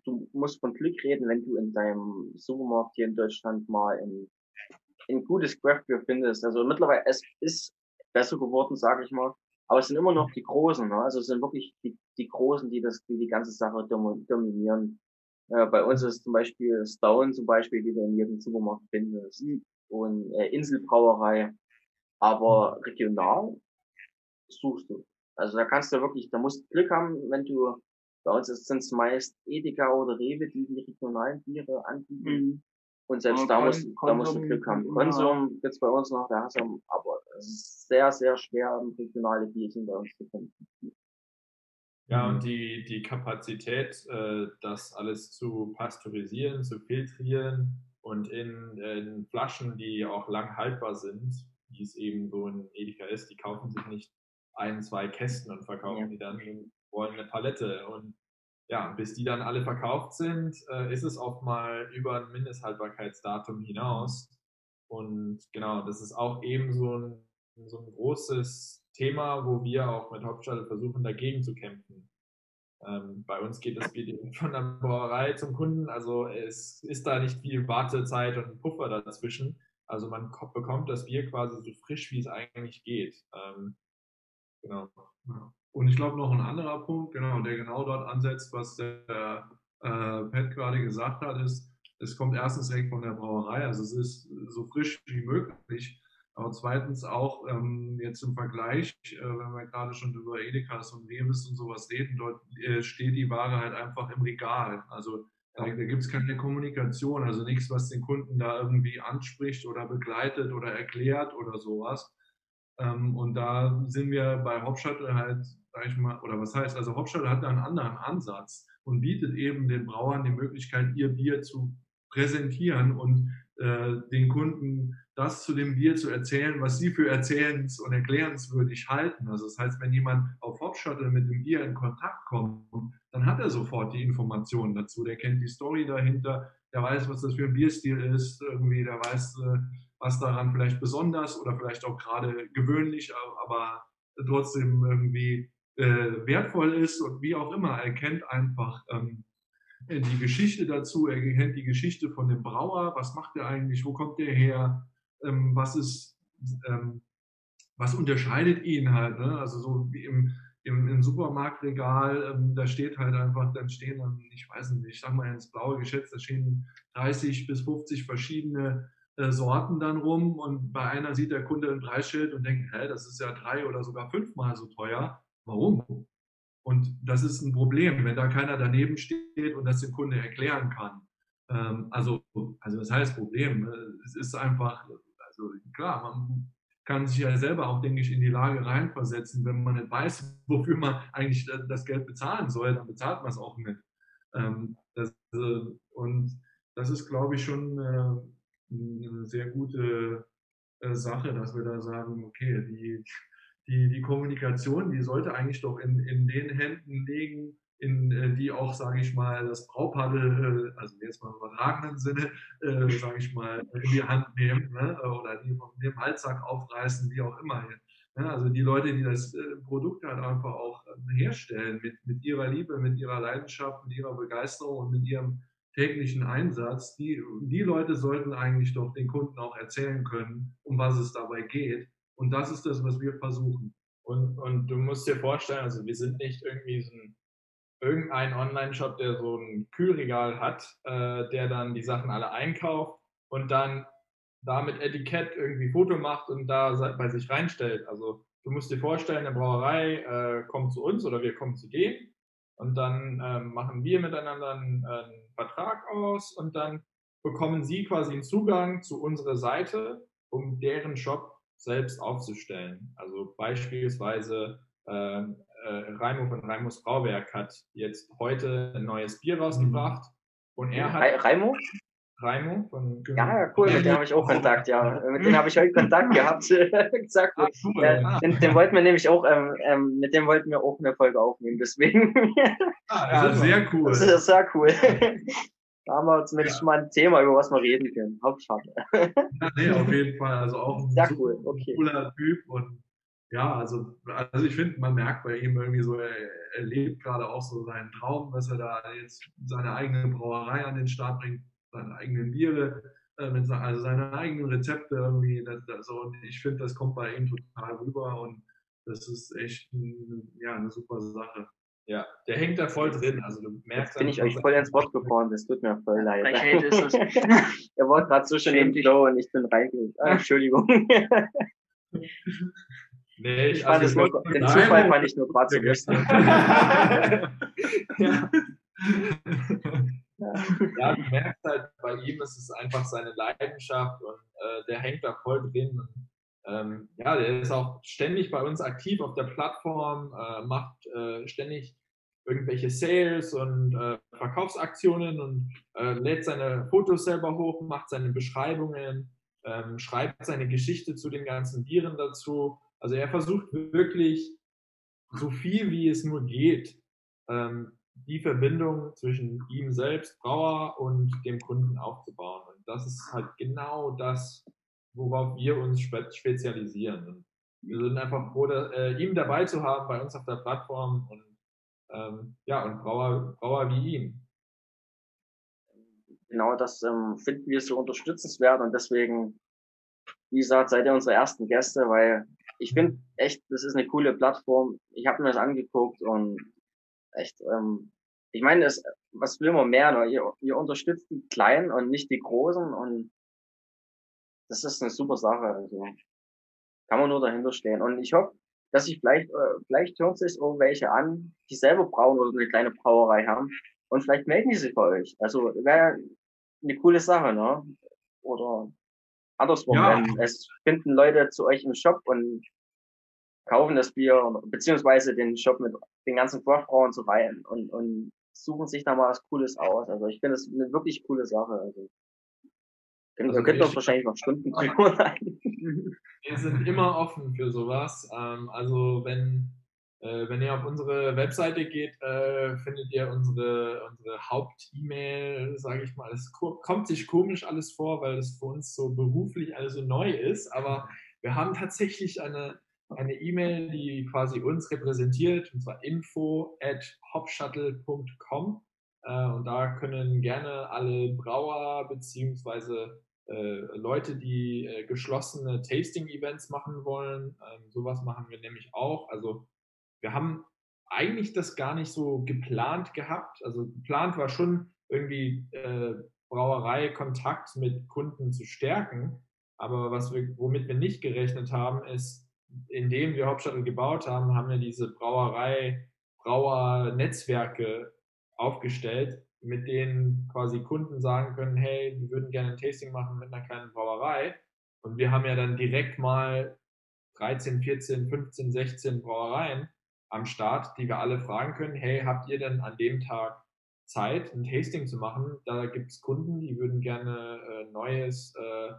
Speaker 6: du musst von Glück reden, wenn du in deinem Supermarkt hier in Deutschland mal ein, ein gutes Craft Beer findest. Also mittlerweile, es ist besser geworden, sage ich mal. Aber es sind immer noch die Großen. Ne? Also es sind wirklich die, die Großen, die das, die die ganze Sache dominieren. Äh, bei uns ist zum Beispiel Stone zum Beispiel, die du in jedem Supermarkt findest. Und äh, Inselbrauerei. Aber regional suchst du. Also da kannst du wirklich, da musst du Glück haben, wenn du, bei uns sind es meist Edeka oder Rewe, die die regionalen Biere anbieten. Mhm. Und selbst aber da, musst, da musst du Glück haben. Konsum gibt's bei uns noch, da hast du, aber es ist sehr, sehr schwer, regionale Bier bei uns zu finden.
Speaker 4: Ja, und die, die Kapazität, äh, das alles zu pasteurisieren, zu filtrieren und in, in Flaschen, die auch lang haltbar sind, wie es eben so in Edeka ist, die kaufen sich nicht ein, zwei Kästen und verkaufen ja. die dann und wollen eine Palette. Und ja, bis die dann alle verkauft sind, äh, ist es oft mal über ein Mindesthaltbarkeitsdatum hinaus. Und genau, das ist auch eben so ein, so ein großes Thema, wo wir auch mit Hauptstadt versuchen, dagegen zu kämpfen. Ähm, bei uns geht das Bier von der Brauerei zum Kunden, also es ist da nicht viel Wartezeit und Puffer dazwischen. Also man bekommt das Bier quasi so frisch, wie es eigentlich geht. Ähm,
Speaker 3: genau. Und ich glaube noch ein anderer Punkt, genau, der genau dort ansetzt, was der äh, Pat gerade gesagt hat, ist, es kommt erstens direkt von der Brauerei, also es ist so frisch wie möglich. Aber zweitens auch ähm, jetzt im Vergleich, äh, wenn wir gerade schon über Edekas und Reves und sowas reden, dort äh, steht die Ware halt einfach im Regal. Also da, da gibt es keine Kommunikation, also nichts, was den Kunden da irgendwie anspricht oder begleitet oder erklärt oder sowas. Ähm, und da sind wir bei Hauptstadt halt, sag ich mal, oder was heißt, also Hauptstadt hat da einen anderen Ansatz und bietet eben den Brauern die Möglichkeit, ihr Bier zu präsentieren und äh, den Kunden das zu dem Bier zu erzählen, was sie für erzählens- und erklärenswürdig halten. Also das heißt, wenn jemand auf Hopshuttle mit dem Bier in Kontakt kommt, dann hat er sofort die Informationen dazu. Der kennt die Story dahinter, der weiß, was das für ein Bierstil ist, irgendwie, der weiß, äh, was daran vielleicht besonders oder vielleicht auch gerade gewöhnlich, aber trotzdem irgendwie äh, wertvoll ist und wie auch immer. Er kennt einfach ähm, die Geschichte dazu, er kennt die Geschichte von dem Brauer, was macht er eigentlich, wo kommt der her, ähm, was ist, ähm, was unterscheidet ihn halt, ne? also so wie im, im, im Supermarktregal, ähm, da steht halt einfach, dann stehen dann, ich weiß nicht, ich sag mal ins Blaue geschätzt, da stehen 30 bis 50 verschiedene äh, Sorten dann rum und bei einer sieht der Kunde ein Preisschild und denkt, hä, das ist ja drei oder sogar fünfmal so teuer. Warum? Und das ist ein Problem, wenn da keiner daneben steht und das dem Kunde erklären kann. Ähm, also, also das heißt Problem. Ne? Es ist einfach, also klar, man kann sich ja selber auch, denke ich, in die Lage reinversetzen, wenn man nicht weiß, (laughs) wofür man eigentlich das Geld bezahlen soll, dann bezahlt man es auch nicht. Ähm, das, äh, und das ist, glaube ich, schon äh, eine sehr gute äh, Sache, dass wir da sagen, okay, die, die, die Kommunikation, die sollte eigentlich doch in, in den Händen liegen, in äh, die auch, sage ich mal, das Braupaddel, äh, also jetzt mal im übertragenen Sinne, äh, sage ich mal, in die Hand nehmen ne? oder die von dem Halssack aufreißen, wie auch immer. Ne? Also die Leute, die das äh, Produkt halt einfach auch äh, herstellen, mit, mit ihrer Liebe, mit ihrer Leidenschaft, mit ihrer Begeisterung und mit ihrem täglichen Einsatz, die, die Leute sollten eigentlich doch den Kunden auch erzählen können, um was es dabei geht. Und das ist das, was wir versuchen.
Speaker 4: Und, und du musst dir vorstellen, also wir sind nicht irgendwie so ein irgendein Online-Shop, der so ein Kühlregal hat, äh, der dann die Sachen alle einkauft und dann da mit Etikett irgendwie Foto macht und da bei sich reinstellt. Also du musst dir vorstellen, eine Brauerei äh, kommt zu uns oder wir kommen zu denen und dann ähm, machen wir miteinander einen, einen, Vertrag aus und dann bekommen sie quasi einen Zugang zu unserer Seite, um deren Shop selbst aufzustellen. Also beispielsweise äh, äh, Raimo von Raimos Brauwerk hat jetzt heute ein neues Bier rausgebracht und er hat...
Speaker 6: Raimo?
Speaker 4: Raimo von
Speaker 6: Ja, cool, mit dem habe ich auch (laughs) Kontakt, ja. Mit dem habe ich heute Kontakt gehabt. (laughs) gesagt. Ah, cool. ja, den, den, wollten wir nämlich auch, ähm, ähm, mit dem wollten wir auch eine Folge aufnehmen, deswegen.
Speaker 3: Ah, ja, sehr cool.
Speaker 6: Das ist sehr cool. Da haben wir zumindest ja. mal ein Thema, über was wir reden können. Hauptsache.
Speaker 3: Ja, nee, auf jeden Fall. Also auch ein
Speaker 6: sehr cool. okay.
Speaker 3: cooler Typ und ja, also, also ich finde, man merkt bei ihm irgendwie so, er, er lebt gerade auch so seinen Traum, dass er da jetzt seine eigene Brauerei an den Start bringt seine eigenen Biere, äh, mit, also seine eigenen Rezepte irgendwie. Das, das, so, und ich finde, das kommt bei ihm total rüber und das ist echt ein, ja, eine super Sache.
Speaker 4: Ja, der hängt da voll drin. Also du merkst
Speaker 6: Jetzt bin ich euch voll ins Wort gefahren, das tut mir voll leid. (laughs) er war gerade so schön im Flow und ich bin reingegangen. Ah, Entschuldigung. (laughs)
Speaker 4: Nee,
Speaker 6: ich fand also nur, den Zufall fand ich nur gerade so lustig.
Speaker 4: ja. ja, du merkst halt, bei ihm ist es einfach seine Leidenschaft und äh, der hängt da voll drin. Und, ähm, ja, der ist auch ständig bei uns aktiv auf der Plattform, äh, macht äh, ständig irgendwelche Sales und äh, Verkaufsaktionen und äh, lädt seine Fotos selber hoch, macht seine Beschreibungen, ähm, schreibt seine Geschichte zu den ganzen Bieren dazu. Also er versucht wirklich so viel wie es nur geht, ähm, die Verbindung zwischen ihm selbst, Brauer, und dem Kunden aufzubauen. Und das ist halt genau das, worauf wir uns spe spezialisieren. Und wir sind einfach froh, da, äh, ihm dabei zu haben bei uns auf der Plattform und ähm, ja, und Brauer, Brauer wie ihn.
Speaker 6: Genau das ähm, finden wir so unterstützenswert und deswegen, wie gesagt, seid ihr unsere ersten Gäste, weil ich finde echt, das ist eine coole Plattform. Ich habe mir das angeguckt und echt, ähm, ich meine, das, was will man mehr? Ne? Ihr, ihr unterstützt die Kleinen und nicht die Großen und das ist eine super Sache. Also kann man nur dahinter stehen. Und ich hoffe, dass sich vielleicht, äh, vielleicht hören sich auch welche an, die selber brauen oder eine kleine Brauerei haben. Und vielleicht melden die sich bei euch. Also wäre eine coole Sache, ne? Oder andersrum, ja. es finden Leute zu euch im Shop und kaufen das Bier, beziehungsweise den Shop mit den ganzen Vorfrauen zu reihen und, und suchen sich da mal was Cooles aus. Also ich finde das eine wirklich coole Sache. Also also wir könnten uns wahrscheinlich noch Stunden (laughs) drüber (laughs)
Speaker 4: Wir sind immer offen für sowas. Ähm, also wenn, äh, wenn ihr auf unsere Webseite geht, äh, findet ihr unsere, unsere Haupt-E-Mail, sage ich mal. Es kommt sich komisch alles vor, weil es für uns so beruflich alles so neu ist. Aber wir haben tatsächlich eine eine E-Mail, die quasi uns repräsentiert, und zwar info at hopshuttle.com. Äh, und da können gerne alle Brauer beziehungsweise äh, Leute, die äh, geschlossene Tasting-Events machen wollen, ähm, sowas machen wir nämlich auch. Also wir haben eigentlich das gar nicht so geplant gehabt. Also geplant war schon irgendwie äh, Brauerei Kontakt mit Kunden zu stärken. Aber was wir, womit wir nicht gerechnet haben, ist, indem wir Hauptstadt gebaut haben, haben wir diese Brauerei, Brauer-Netzwerke aufgestellt, mit denen quasi Kunden sagen können, hey, wir würden gerne ein Tasting machen mit einer kleinen Brauerei. Und wir haben ja dann direkt mal 13, 14, 15, 16 Brauereien am Start, die wir alle fragen können, hey, habt ihr denn an dem Tag Zeit, ein Tasting zu machen? Da gibt es Kunden, die würden gerne äh, neues äh,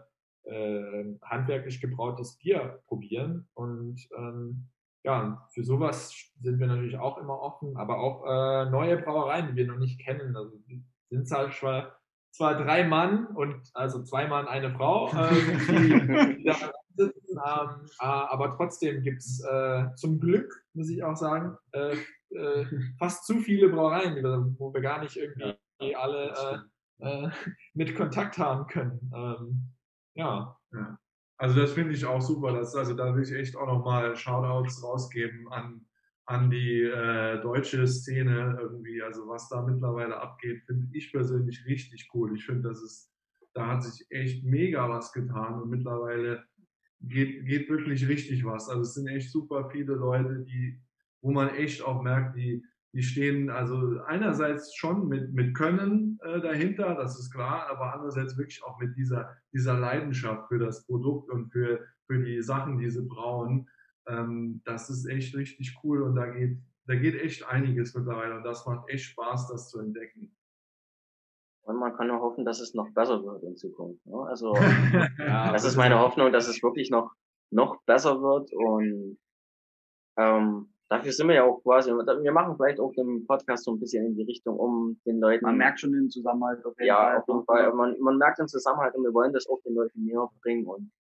Speaker 4: äh, handwerklich gebrautes Bier probieren. Und ähm, ja, für sowas sind wir natürlich auch immer offen, aber auch äh, neue Brauereien, die wir noch nicht kennen. Also sind zwar, zwar drei Mann und also zwei Mann, eine Frau, (laughs) äh, die, die da sitzen, ähm, äh, aber trotzdem gibt es äh, zum Glück, muss ich auch sagen, äh, äh, (laughs) fast zu viele Brauereien, wo wir gar nicht irgendwie alle mit Kontakt haben können. Ähm, ja.
Speaker 3: ja. Also das finde ich auch super. Das, also da will ich echt auch nochmal Shoutouts rausgeben an, an die äh, deutsche Szene irgendwie. Also was da mittlerweile abgeht, finde ich persönlich richtig cool. Ich finde, das ist da hat sich echt mega was getan und mittlerweile geht, geht wirklich richtig was. Also es sind echt super viele Leute, die, wo man echt auch merkt, die, die stehen also einerseits schon mit, mit Können äh, dahinter, das ist klar, aber andererseits wirklich auch mit dieser, dieser Leidenschaft für das Produkt und für, für die Sachen, die sie brauen. Ähm, das ist echt richtig cool und da geht, da geht echt einiges mittlerweile und das macht echt Spaß, das zu entdecken.
Speaker 6: Und man kann nur hoffen, dass es noch besser wird in Zukunft. Ne? Also (laughs) ja, das ist meine Hoffnung, dass es wirklich noch, noch besser wird und ähm, dafür sind wir ja auch quasi, wir machen vielleicht auch den Podcast so ein bisschen in die Richtung, um den Leuten.
Speaker 2: Man merkt schon den Zusammenhalt
Speaker 6: auf jeden ja, Fall. Ja, auf jeden Fall. Man, man merkt den Zusammenhalt und wir wollen das auch den Leuten näher bringen und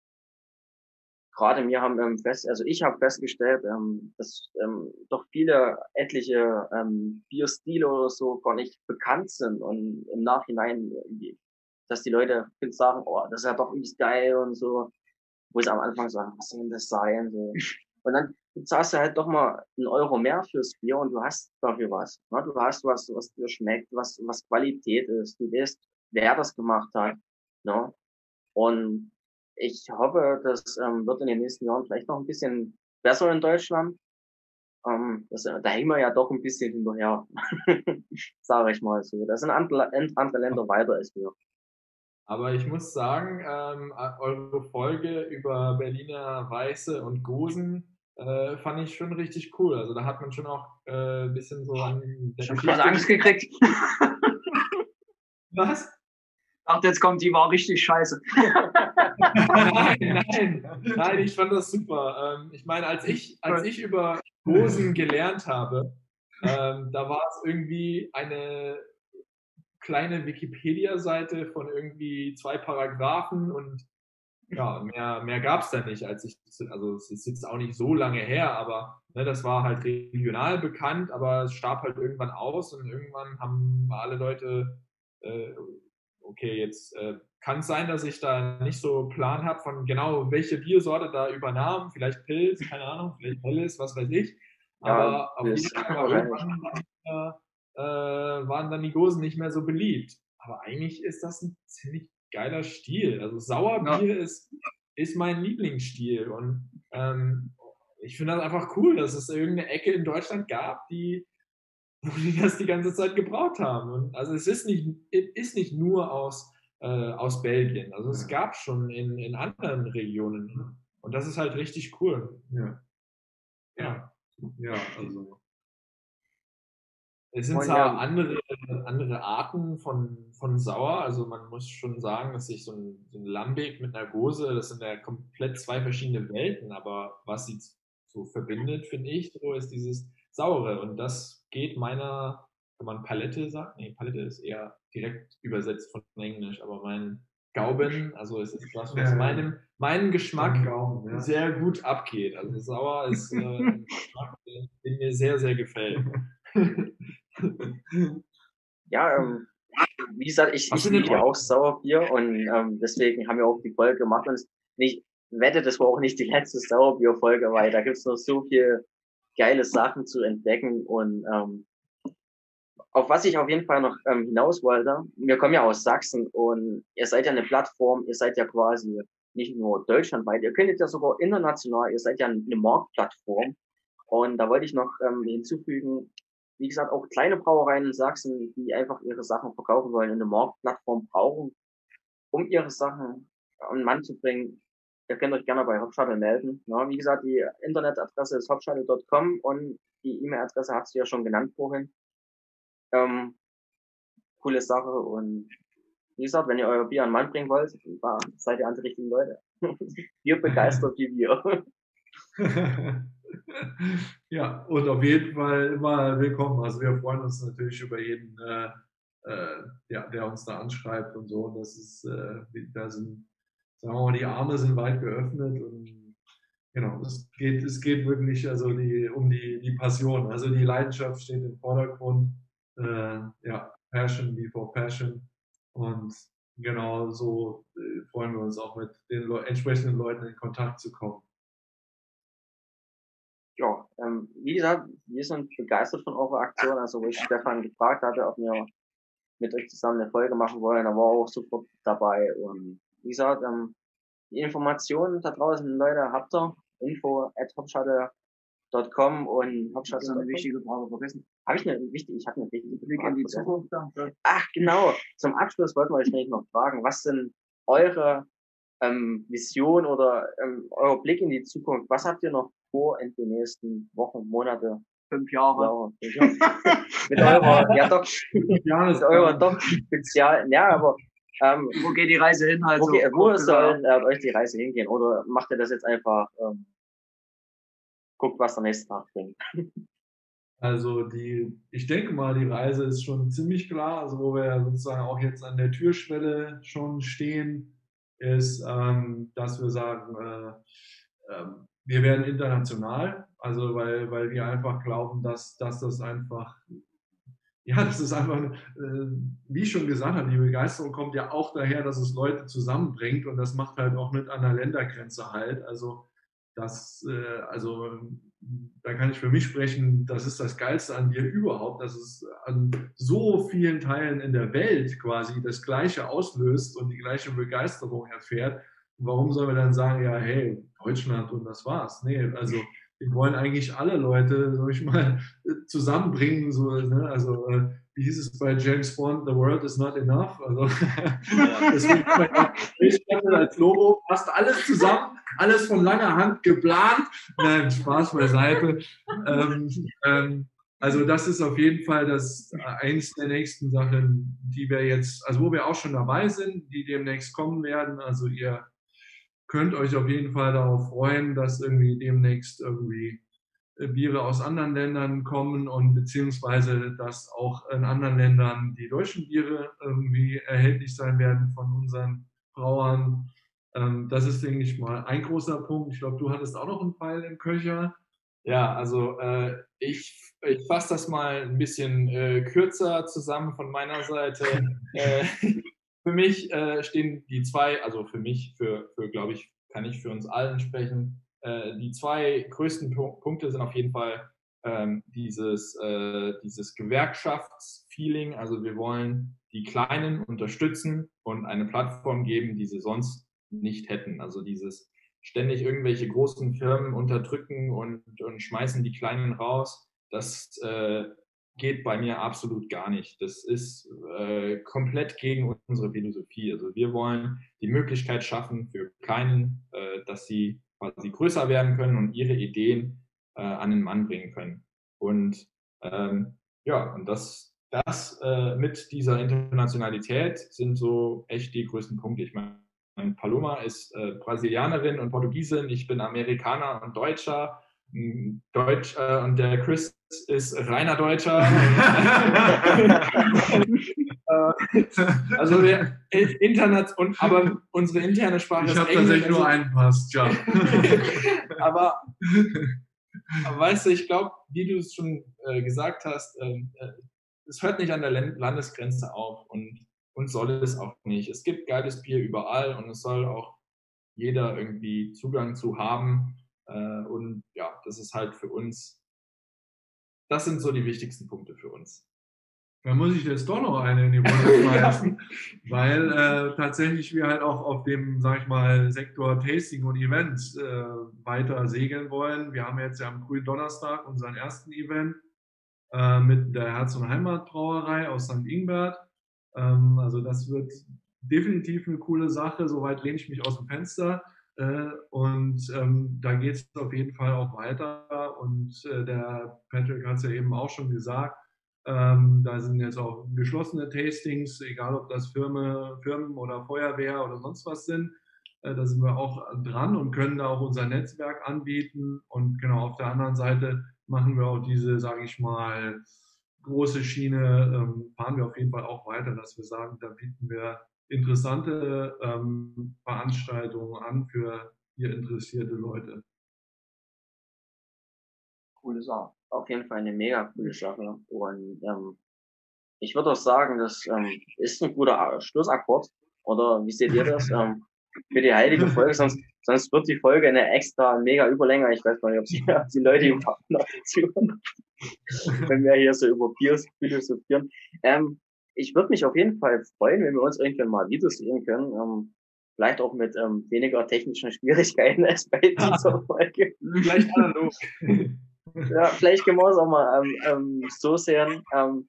Speaker 6: gerade wir haben ähm, fest, also ich habe festgestellt, ähm, dass ähm, doch viele etliche ähm, Bierstile oder so gar nicht bekannt sind und im Nachhinein, dass die Leute sagen, oh, das ist ja doch übelst geil und so, wo sie am Anfang sagen, was soll denn das sein? So. (laughs) Und dann zahlst du halt doch mal einen Euro mehr fürs Bier und du hast dafür was. Ne? Du hast was, was dir schmeckt, was, was Qualität ist. Du weißt, wer das gemacht hat. Ne? Und ich hoffe, das ähm, wird in den nächsten Jahren vielleicht noch ein bisschen besser in Deutschland. Ähm, das, da hängen wir ja doch ein bisschen hinterher, (laughs) sage ich mal so. Da sind andere, andere Länder weiter als wir.
Speaker 4: Aber ich muss sagen, ähm, eure Folge über Berliner Weiße und Gosen äh, fand ich schon richtig cool. Also da hat man schon auch äh, ein bisschen so an
Speaker 2: der Schon gerade Angst gekriegt. (laughs)
Speaker 4: Was?
Speaker 2: Ach, jetzt kommt die war richtig scheiße.
Speaker 4: nein, (laughs) nein, nein, ich fand das super. Ähm, ich meine, als ich, als ich über Hosen gelernt habe, ähm, da war es irgendwie eine kleine Wikipedia-Seite von irgendwie zwei Paragraphen und ja, mehr, mehr gab es da nicht, als ich, also es ist jetzt auch nicht so lange her, aber ne, das war halt regional bekannt, aber es starb halt irgendwann aus und irgendwann haben alle Leute äh, okay, jetzt äh, kann es sein, dass ich da nicht so Plan habe von genau, welche Biersorte da übernahm, vielleicht Pilz, keine Ahnung, vielleicht Helles, was weiß ich. Aber ja, auf jeden Fall irgendwann äh, waren dann die Gosen nicht mehr so beliebt. Aber eigentlich ist das ein ziemlich geiler Stil. Also Sauerbier ja. ist, ist mein Lieblingsstil und ähm, ich finde das einfach cool, dass es irgendeine Ecke in Deutschland gab, die wo die das die ganze Zeit gebraucht haben. Und also es ist nicht, ist nicht nur aus, äh, aus Belgien. Also es gab schon in, in anderen Regionen. Und das ist halt richtig cool.
Speaker 3: Ja. Ja. Ja, also.
Speaker 4: Es sind zwar andere, andere Arten von, von Sauer, also man muss schon sagen, dass sich so ein, so ein Lambic mit einer Gose, das sind ja komplett zwei verschiedene Welten, aber was sie so verbindet, finde ich, so ist dieses Saure und das geht meiner, wenn man Palette sagt, nee, Palette ist eher direkt übersetzt von Englisch, aber mein Gauben, also es ist was, was meinem, meinem Geschmack Gauben, ja. sehr gut abgeht. Also sauer ist äh, (laughs) ein Geschmack, der mir sehr, sehr gefällt. (laughs)
Speaker 6: ja, ähm, wie gesagt, ich, ich liebe auch Sauerbier und ähm, deswegen haben wir auch die Folge gemacht und ich wette, das war auch nicht die letzte Sauerbier-Folge, weil da gibt es noch so viel geile Sachen zu entdecken und ähm, auf was ich auf jeden Fall noch ähm, hinaus wollte, wir kommen ja aus Sachsen und ihr seid ja eine Plattform, ihr seid ja quasi nicht nur deutschlandweit, ihr könntet ja sogar international, ihr seid ja eine Marktplattform. Und da wollte ich noch ähm, hinzufügen, wie gesagt, auch kleine Brauereien in Sachsen, die einfach ihre Sachen verkaufen wollen, eine Marktplattform brauchen, um ihre Sachen an den Mann zu bringen, Ihr könnt euch gerne bei Hopshuttle melden. Ja, wie gesagt, die Internetadresse ist hopshuttle.com und die E-Mail-Adresse hast du ja schon genannt vorhin. Ähm, coole Sache und wie gesagt, wenn ihr euer Bier an Mann bringen wollt, seid ihr an die richtigen Leute. (laughs) Bier begeistert wie wir.
Speaker 3: ja, und auf jeden Fall immer willkommen. Also wir freuen uns natürlich über jeden, äh, äh, ja, der uns da anschreibt und so. Das ist, äh, da sind sagen wir mal, die Arme sind weit geöffnet und genau, es geht, es geht wirklich also die, um die, die Passion. Also die Leidenschaft steht im Vordergrund. Äh, ja, Passion before Passion. Und genau so äh, freuen wir uns auch mit den Le entsprechenden Leuten in Kontakt zu kommen.
Speaker 6: Ja, ähm, wie gesagt, wir sind begeistert von eurer Aktion. Also, wo ich Stefan gefragt hatte, ob wir mit euch zusammen eine Folge machen wollen. Da war auch sofort dabei. Und wie gesagt, ähm, die Informationen da draußen, Leute, habt ihr info at hopshuttle.com und
Speaker 2: Hopshuttle. Das ist eine wichtige Frage vergessen.
Speaker 6: Habe ich eine wichtige, ich habe eine wichtige
Speaker 2: Blick in die Zukunft.
Speaker 6: Ach, genau. Zum Abschluss wollten wir euch nämlich noch fragen, was sind eure ähm, Vision oder ähm, euer Blick in die Zukunft? Was habt ihr noch vor in den nächsten Wochen, Monate?
Speaker 2: Fünf Jahre.
Speaker 6: Ja, (laughs) mit eurer, ja doch, mit eurer doch Spezial, ja, aber
Speaker 2: ähm, wo geht die Reise hin?
Speaker 6: Also, wo, geht, wo soll äh, euch die Reise hingehen? Oder macht ihr das jetzt einfach, ähm, guckt, was der nächste Tag bringt? (laughs)
Speaker 3: Also die, ich denke mal, die Reise ist schon ziemlich klar, also wo wir sozusagen auch jetzt an der Türschwelle schon stehen, ist, ähm, dass wir sagen, äh, äh, wir werden international, also weil, weil wir einfach glauben, dass, dass das einfach ja, das ist einfach, äh, wie ich schon gesagt habe, die Begeisterung kommt ja auch daher, dass es Leute zusammenbringt und das macht halt auch nicht an der Ländergrenze halt. Also das, äh, also da kann ich für mich sprechen, das ist das Geilste an dir überhaupt, dass es an so vielen Teilen in der Welt quasi das Gleiche auslöst und die gleiche Begeisterung erfährt. warum sollen wir dann sagen, ja, hey, Deutschland und das war's? Nee, also wir wollen eigentlich alle Leute, sag ich mal, (laughs) zusammenbringen. So, ne? Also äh, wie hieß es bei James Bond, The World is not enough. Also (laughs) deswegen als Logo passt alles zusammen, alles von langer Hand geplant. Nein, Spaß beiseite. Ähm, ähm, also das ist auf jeden Fall das äh, eins der nächsten Sachen, die wir jetzt, also wo wir auch schon dabei sind, die demnächst kommen werden. Also ihr könnt euch auf jeden Fall darauf freuen, dass irgendwie demnächst irgendwie äh, Biere aus anderen Ländern kommen und beziehungsweise dass auch in anderen Ländern die deutschen Biere irgendwie erhältlich sein werden von unseren Brauern. Ähm, das ist, denke ich mal, ein großer Punkt. Ich glaube, du hattest auch noch einen Pfeil im Köcher.
Speaker 4: Ja, also äh, ich, ich fasse das mal ein bisschen äh, kürzer zusammen von meiner Seite. (laughs) äh, für mich äh, stehen die zwei, also für mich, für, für glaube ich, kann ich für uns allen sprechen. Äh, die zwei größten Punkte sind auf jeden Fall ähm, dieses, äh, dieses Gewerkschaftsfeeling. Also wir wollen die Kleinen unterstützen und eine Plattform geben, die sie sonst nicht hätten. Also dieses ständig irgendwelche großen Firmen unterdrücken und, und schmeißen die Kleinen raus. Das äh, geht bei mir absolut gar nicht. Das ist äh, komplett gegen unsere Philosophie. Also wir wollen die Möglichkeit schaffen für Kleinen, äh, dass sie quasi größer werden können und ihre Ideen äh, an den Mann bringen können. Und ähm, ja, und das, das äh, mit dieser Internationalität sind so echt die größten Punkte. Ich meine, Paloma ist äh, Brasilianerin und Portugiesin, ich bin Amerikaner und Deutscher. Deutsch äh, und der Chris ist reiner Deutscher. (laughs) Also wir Internet und aber unsere interne Sprache
Speaker 3: ich ist. Ich habe tatsächlich nur einen Pass, ja. (laughs)
Speaker 4: aber, aber, weißt du, ich glaube, wie du es schon äh, gesagt hast, ähm, äh, es hört nicht an der Landesgrenze auf und, und soll es auch nicht. Es gibt geiles Bier überall und es soll auch jeder irgendwie Zugang zu haben. Äh, und ja, das ist halt für uns, das sind so die wichtigsten Punkte für uns.
Speaker 3: Da muss ich jetzt doch noch eine in die Runde (laughs) schmeißen, weil äh, tatsächlich wir halt auch auf dem, sag ich mal, Sektor Tasting und Events äh, weiter segeln wollen. Wir haben jetzt ja am grünen Donnerstag unseren ersten Event äh, mit der Herz- und Heimatbrauerei aus St. Ingbert. Ähm, also das wird definitiv eine coole Sache. Soweit lehne ich mich aus dem Fenster. Äh, und ähm, da geht es auf jeden Fall auch weiter. Und äh, der Patrick hat es ja eben auch schon gesagt. Ähm, da sind jetzt auch geschlossene Tastings, egal ob das Firmen, Firmen oder Feuerwehr oder sonst was sind. Äh, da sind wir auch dran und können da auch unser Netzwerk anbieten. Und genau auf der anderen Seite machen wir auch diese, sage ich mal, große Schiene, ähm, fahren wir auf jeden Fall auch weiter, dass wir sagen, da bieten wir interessante ähm, Veranstaltungen an für hier interessierte Leute.
Speaker 6: Coole Sache. Auf jeden Fall eine mega coole Sache. Und ähm, ich würde auch sagen, das ähm, ist ein guter Schlussakkord. Oder wie seht ihr das? (laughs) ähm, für die heilige Folge, sonst, sonst wird die Folge eine extra mega Überlänge. Ich weiß gar nicht, ob die, ob die Leute überhaupt noch dazu (laughs) wenn wir hier so über Bier philosophieren. Ähm, ich würde mich auf jeden Fall freuen, wenn wir uns irgendwann mal wiedersehen können. Ähm, vielleicht auch mit ähm, weniger technischen (laughs) Schwierigkeiten als bei (laughs) dieser Folge.
Speaker 4: Vielleicht analog. (laughs)
Speaker 6: ja, vielleicht können wir uns auch mal ähm, ähm, so sehen. Ähm,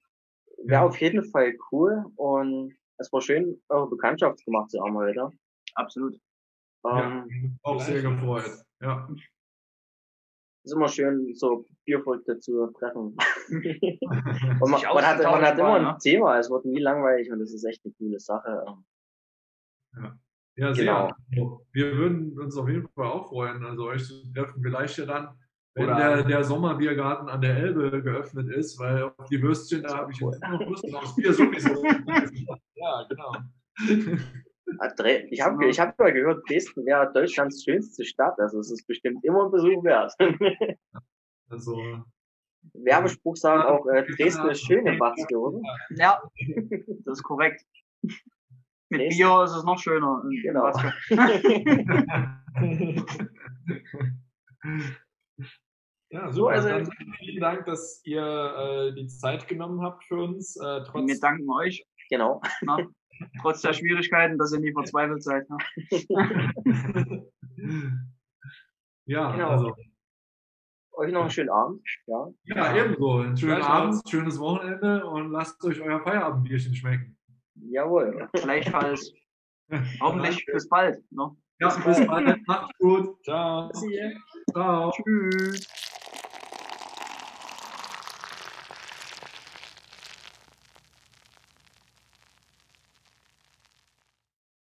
Speaker 6: Wäre auf jeden Fall cool und es war schön, eure Bekanntschaft gemacht zu haben heute.
Speaker 2: Absolut.
Speaker 3: Ja,
Speaker 6: Ähm,
Speaker 3: auch sehr gefreut. Ja.
Speaker 6: Ist immer schön, so Bierfolgte zu treffen. (laughs) und man, man, hat, man hat immer
Speaker 2: ne?
Speaker 6: ein Thema, es wird nie langweilig und das ist echt eine coole Sache.
Speaker 3: Ja, sehr.
Speaker 6: Genau.
Speaker 3: Also, Wir würden uns auf jeden Fall auch freuen, also euch zu treffen. Vielleicht ja dann, wenn
Speaker 4: Oder-
Speaker 3: der, der Sommerbiergarten an der Elbe geöffnet ist, weil auf die Würstchen, da habe ich jetzt noch Lust aufs Bier sowieso. (laughs)
Speaker 4: Ja, genau. (laughs)
Speaker 6: Ich habe ich hab mal gehört, Dresden wäre Deutschlands schönste Stadt, also es ist bestimmt immer ein Besuch wert.
Speaker 3: Also,
Speaker 6: Werbespruch sagen auch, äh, Dresden ist schön im Watzke, oder?
Speaker 2: Ja, (laughs) das ist korrekt. Mit
Speaker 6: Dresden.
Speaker 2: Bier ist es noch schöner.
Speaker 6: Genau. (laughs) (laughs)
Speaker 4: Ja,
Speaker 6: So, also-
Speaker 4: dann vielen Dank, dass ihr äh, die Zeit genommen habt für uns. Äh, trotz
Speaker 2: Wir danken euch,
Speaker 6: Genau.
Speaker 2: ne? Trotz der Schwierigkeiten, dass ihr nie verzweifelt seid. Ne? (laughs)
Speaker 3: ja,
Speaker 6: Genau.
Speaker 3: also,
Speaker 6: Euch noch einen schönen Abend. Ja.
Speaker 3: ja, ebenso. Einen schönen. Abend, schönes Wochenende und lasst euch euer Feierabendbierchen schmecken.
Speaker 6: Jawohl.
Speaker 2: Gleichfalls. (laughs) Hoffentlich bis bald. Ne?
Speaker 3: Ja, bis bald. Macht's gut.
Speaker 4: Ciao.
Speaker 3: Ciao.
Speaker 2: Tschüss.